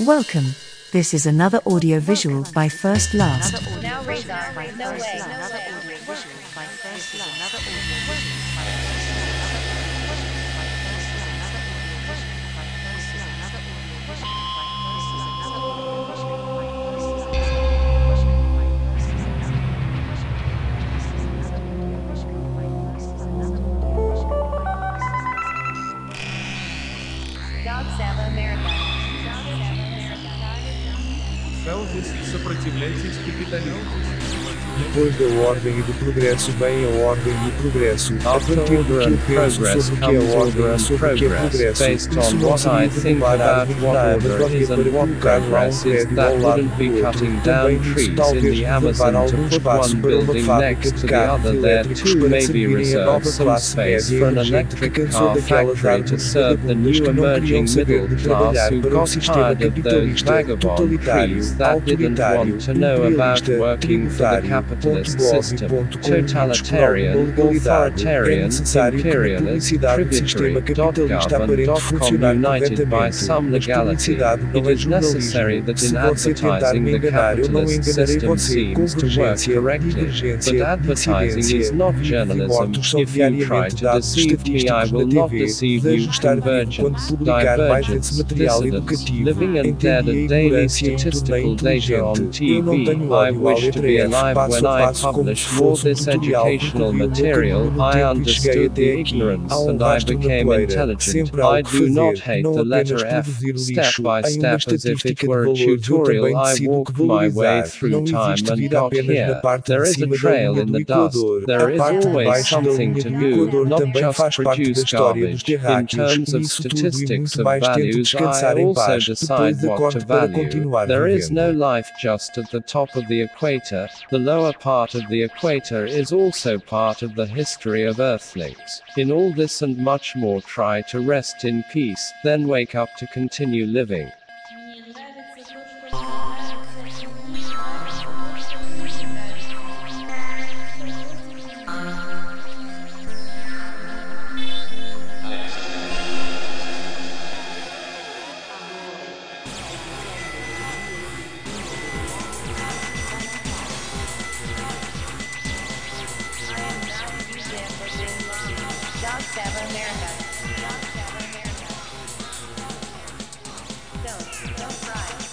Welcome. This is another audio visual by First Last. Now Razor, no way. Dog Сопротивляйтесь капитализму. Depois da ordem e do progresso vem a ordem e progresso. A partir do que eu penso progress sobre o que é ordem e sobre o que é progress. progresso. Based Isso on não what I significa think levar a about what árvore order nada is para and what colocar lá um prédio that ao lado wouldn't be do outro. cutting Também down isso trees in talvez the Amazon to algum put espaço one para uma building fábrica next de to the carros other there elétricos too para maybe servirem a reserve nova some classe space média for an emergente que electric cansou car daquelas factory to árvores serve the vagabundas new que não emerging queriam saber middle de class trabalhar who para um got sistema tired of those capitalista vagabond totalitário, trees that didn't autoritário, want to know about imperialista, working for the tributário, capitalist system, ponto com riscos totalitarian, por alguma legalidade. É authoritarian, necessário que a imperialist, publicidade do sistema capitalista aparente tributary.gov.com funcionar united by some legality. It is necessary that in advertising the capitalist system seems to work correctly. But advertising is not journalism. If you try to deceive me, I will not deceive you. ajustar vídeo quando Convergence, divergence, educativo, living and dead and daily ignorância em tornei statistical data on inteligente. Eu não TV. I wish to be alive when I published all this educational percorri o meu material. I understood the ignorance and I became intelligent. I do not hate the letter F step by step as if it were a tutorial. I walked my way through time and got here. There is a trail in the dust. There is always something to do not just produce garbage. In terms of statistics of values, I also decide what to value. There is no life just at the top of the equator. The lower part of the equator is also part of the history of Earthlings. In all this and much more, try to rest in peace, then wake up to continue living.